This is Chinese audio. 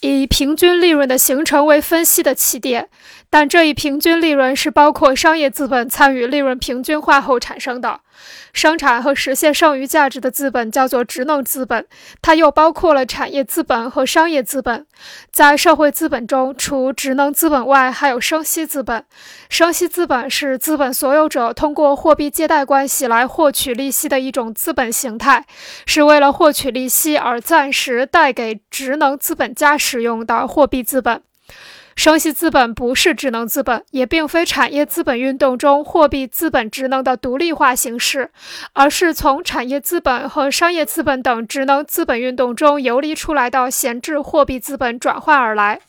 以平均利润的形成为分析的起点，但这一平均利润是包括商业资本参与利润平均化后产生的。生产和实现剩余价值的资本叫做职能资本，它又包括了产业资本和商业资本。在社会资本中，除职能资本外，还有生息资本。生息资本是资本所有者通过货币借贷关系来获取利息的一种资本形态，是为了获取利息而暂时贷给职能资本家使用的货币资本。生息资本不是职能资本，也并非产业资本运动中货币资本职能的独立化形式，而是从产业资本和商业资本等职能资本运动中游离出来的闲置货币资本转换而来。